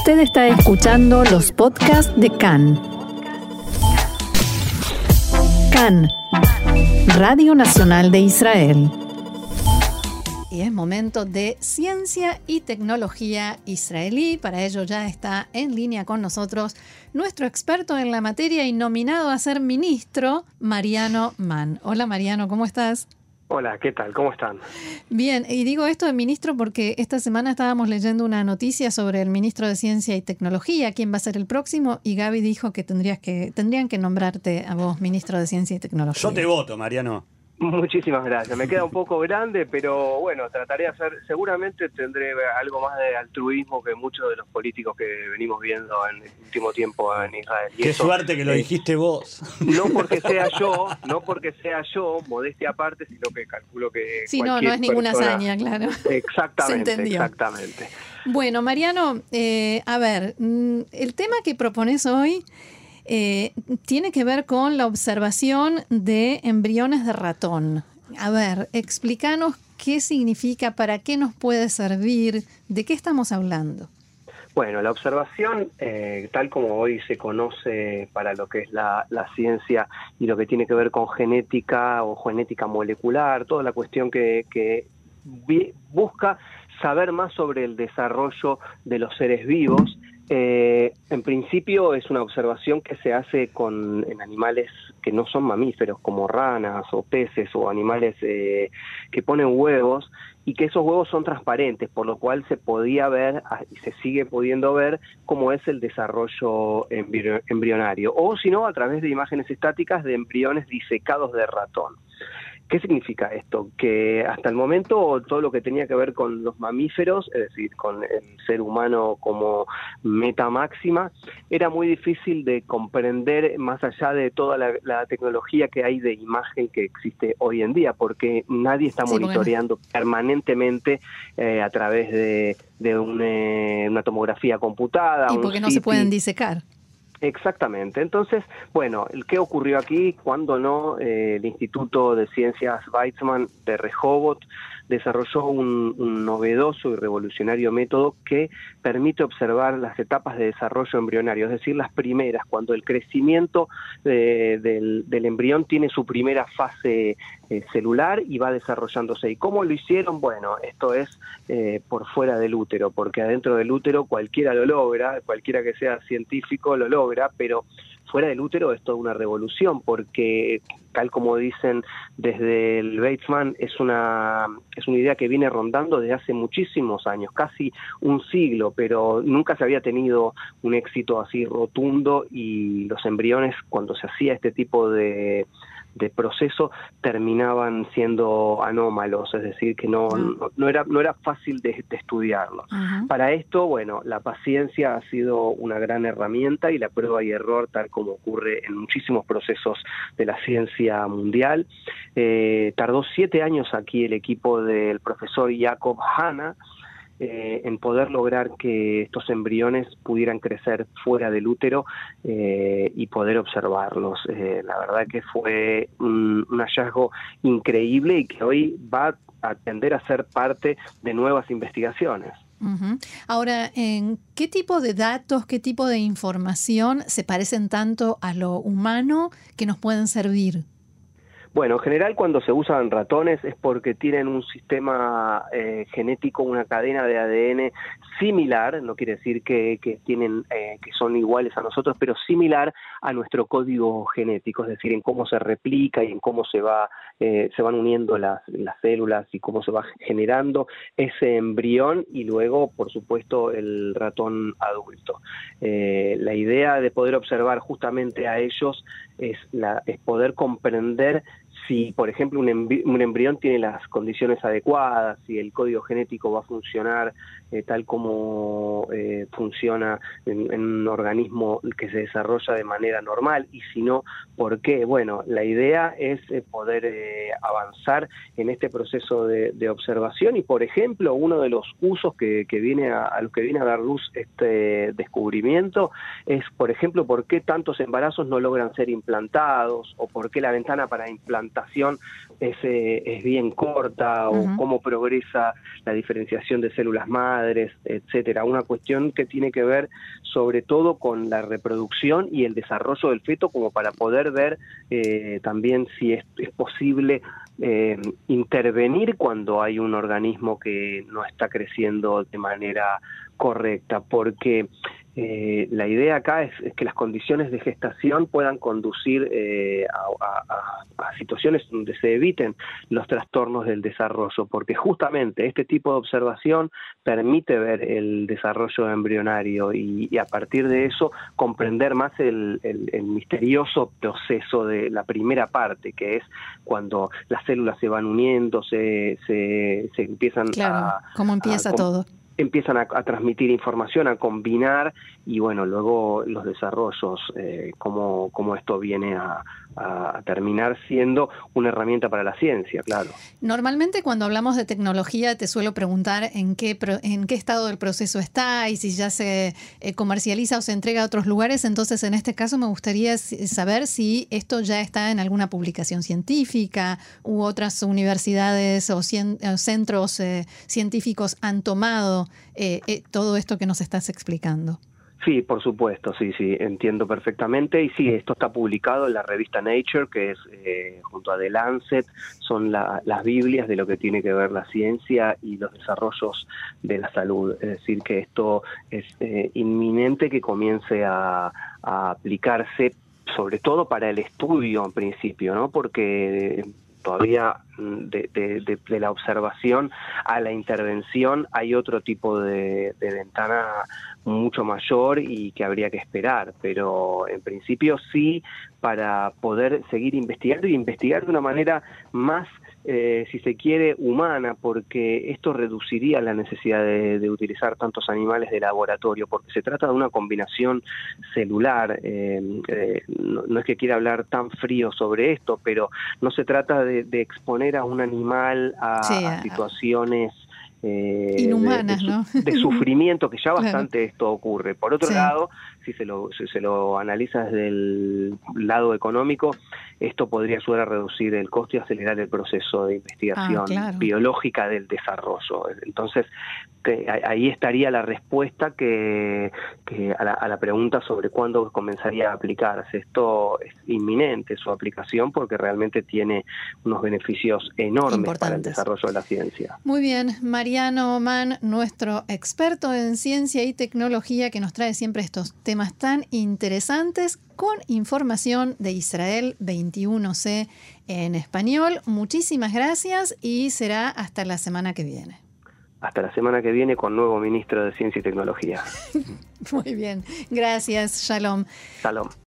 Usted está escuchando los podcasts de CAN. CAN, Radio Nacional de Israel. Y es momento de ciencia y tecnología israelí. Para ello ya está en línea con nosotros nuestro experto en la materia y nominado a ser ministro, Mariano Mann. Hola Mariano, ¿cómo estás? Hola, ¿qué tal? ¿Cómo están? Bien, y digo esto de ministro porque esta semana estábamos leyendo una noticia sobre el ministro de Ciencia y Tecnología, quién va a ser el próximo, y Gaby dijo que tendrías que tendrían que nombrarte a vos ministro de Ciencia y Tecnología. Yo te voto, Mariano. Muchísimas gracias. Me queda un poco grande, pero bueno, trataré de hacer, seguramente tendré algo más de altruismo que muchos de los políticos que venimos viendo en el último tiempo en Israel. Qué suerte que lo dijiste vos. No porque sea yo, no porque sea yo, modestia aparte, sino que calculo que... Sí, no, no es ninguna hazaña, claro. Exactamente, exactamente. Bueno, Mariano, eh, a ver, mm, el tema que propones hoy eh, tiene que ver con la observación de embriones de ratón. A ver, explícanos qué significa, para qué nos puede servir, de qué estamos hablando. Bueno, la observación, eh, tal como hoy se conoce para lo que es la, ciencia y lo que tiene que ver con genética o genética molecular, toda la cuestión que, que busca saber más sobre el desarrollo de los seres vivos, eh, en principio es una observación que se hace con, en animales que no son mamíferos, como ranas o peces o animales eh, que ponen huevos y que esos huevos son transparentes, por lo cual se podía ver ah, y se sigue pudiendo ver cómo es el desarrollo embrionario, o si no, a través de imágenes estáticas de embriones disecados de ratón. ¿Qué significa esto? Que hasta el momento todo lo que tenía que ver con los mamíferos, es decir, con el ser humano como meta máxima, era muy difícil de comprender más allá de toda la, tecnología que hay de imagen que existe hoy en día, porque nadie está monitoreando permanentemente eh, a través de, eh, una tomografía computada. Y porque no se pueden disecar. Exactamente. Entonces, bueno, ¿qué ocurrió aquí? Cuando no, eh, el Instituto de Ciencias Weizmann de Rehoboth desarrolló un, novedoso y revolucionario método que permite observar las etapas de desarrollo embrionario, es decir, las primeras, cuando el crecimiento eh, del, embrión tiene su primera fase eh, celular y va desarrollándose. ¿Y cómo lo hicieron? Bueno, esto es eh, por fuera del útero, porque adentro del útero cualquiera lo logra, cualquiera que sea científico lo logra, pero fuera del útero es toda una revolución, porque tal como dicen desde el Batesman, es una, es una idea que viene rondando desde hace muchísimos años, casi un siglo, pero nunca se había tenido un éxito así rotundo y los embriones cuando se hacía este tipo de de proceso terminaban siendo anómalos, es decir, que no, no, era, no era fácil de, estudiarlo. Para esto, bueno, la paciencia ha sido una gran herramienta y la prueba y error, tal como ocurre en muchísimos procesos de la ciencia mundial. Eh, tardó siete años aquí el equipo del profesor Jacob Hanna, eh, en poder lograr que estos embriones pudieran crecer fuera del útero eh, y poder observarlos. Eh, la verdad que fue un, hallazgo increíble y que hoy va a tender a ser parte de nuevas investigaciones. Ahora, ¿en qué tipo de datos, qué tipo de información se parecen tanto a lo humano que nos pueden servir? Bueno, en general cuando se usan ratones es porque tienen un sistema eh, genético, una cadena de ADN similar, no quiere decir que, tienen, eh, que son iguales a nosotros, pero similar a nuestro código genético, es decir, en cómo se replica y en cómo se va, eh, se van uniendo las, las células y cómo se va generando ese embrión y luego, por supuesto, el ratón adulto. la idea de poder observar justamente a ellos es, la, es poder comprender si, por ejemplo, un, embrión tiene las condiciones adecuadas, si el código genético va a funcionar eh, tal como eh, funciona en, un organismo que se desarrolla de manera normal, y si no, ¿por qué? Bueno, la idea es eh, poder avanzar en este proceso de, observación y, por ejemplo, uno de los usos que, viene a, a los que viene a dar luz este descubrimiento es, por ejemplo, por qué tantos embarazos no logran ser implantados o por qué la ventana para implantar implantación es, eh, es bien corta o cómo progresa la diferenciación de células madres, etcétera. Una cuestión que tiene que ver sobre todo con la reproducción y el desarrollo del feto como para poder ver eh, también si es, es posible eh, intervenir cuando hay un organismo que no está creciendo de manera correcta, porque eh, la idea acá es, que las condiciones de gestación puedan conducir eh, a, situaciones donde se eviten los trastornos del desarrollo, porque justamente este tipo de observación permite ver el desarrollo embrionario y, a partir de eso comprender más el, misterioso proceso de la primera parte, que es cuando las células se van uniendo, se, se, empiezan a... ¿Cómo empieza todo? Empiezan a, transmitir información, a combinar y bueno, luego los desarrollos, eh, cómo, esto viene a, terminar siendo una herramienta para la ciencia, claro. Normalmente cuando hablamos de tecnología te suelo preguntar en qué, en qué estado del proceso está y si ya se eh, comercializa o se entrega a otros lugares, entonces en este caso me gustaría saber si esto ya está en alguna publicación científica u otras universidades o, centros eh, científicos han tomado eh, eh, todo esto que nos estás explicando. Sí, por supuesto, sí, sí, entiendo perfectamente. Y sí, esto está publicado en la revista Nature, que es eh, junto a The Lancet, son las Biblias de lo que tiene que ver la ciencia y los desarrollos de la salud. Es decir, que esto es inminente que comience a, a aplicarse sobre todo para el estudio en principio, ¿no? Porque todavía de, la observación a la intervención hay otro tipo de, ventana mucho mayor y que habría que esperar, pero en principio sí para poder seguir investigando y investigar de una manera más eh, si se quiere, humana, porque esto reduciría la necesidad de, utilizar tantos animales de laboratorio, porque se trata de una combinación celular. Eh, eh, no, es que quiera hablar tan frío sobre esto, pero no se trata de, exponer a un animal a, situaciones... Inhumanas, de, ¿no? de, sufrimiento, que ya bastante esto ocurre. Por otro lado, si se lo, si se lo analiza desde el lado económico, esto podría ayudar a reducir el costo y acelerar el proceso de investigación ah, biológica del desarrollo. Entonces, ahí estaría la respuesta que, a, la, pregunta sobre cuándo comenzaría a aplicarse. Esto es inminente su aplicación porque realmente tiene unos beneficios enormes para el desarrollo de la ciencia. Muy bien, Mariano Mann, nuestro experto en ciencia y tecnología que nos trae siempre estos temas tan interesantes con información de Israel 21C en español. Muchísimas gracias y será hasta la semana que viene. Hasta la semana que viene con nuevo ministro de Ciencia y Tecnología. Muy bien, gracias. Shalom. Shalom.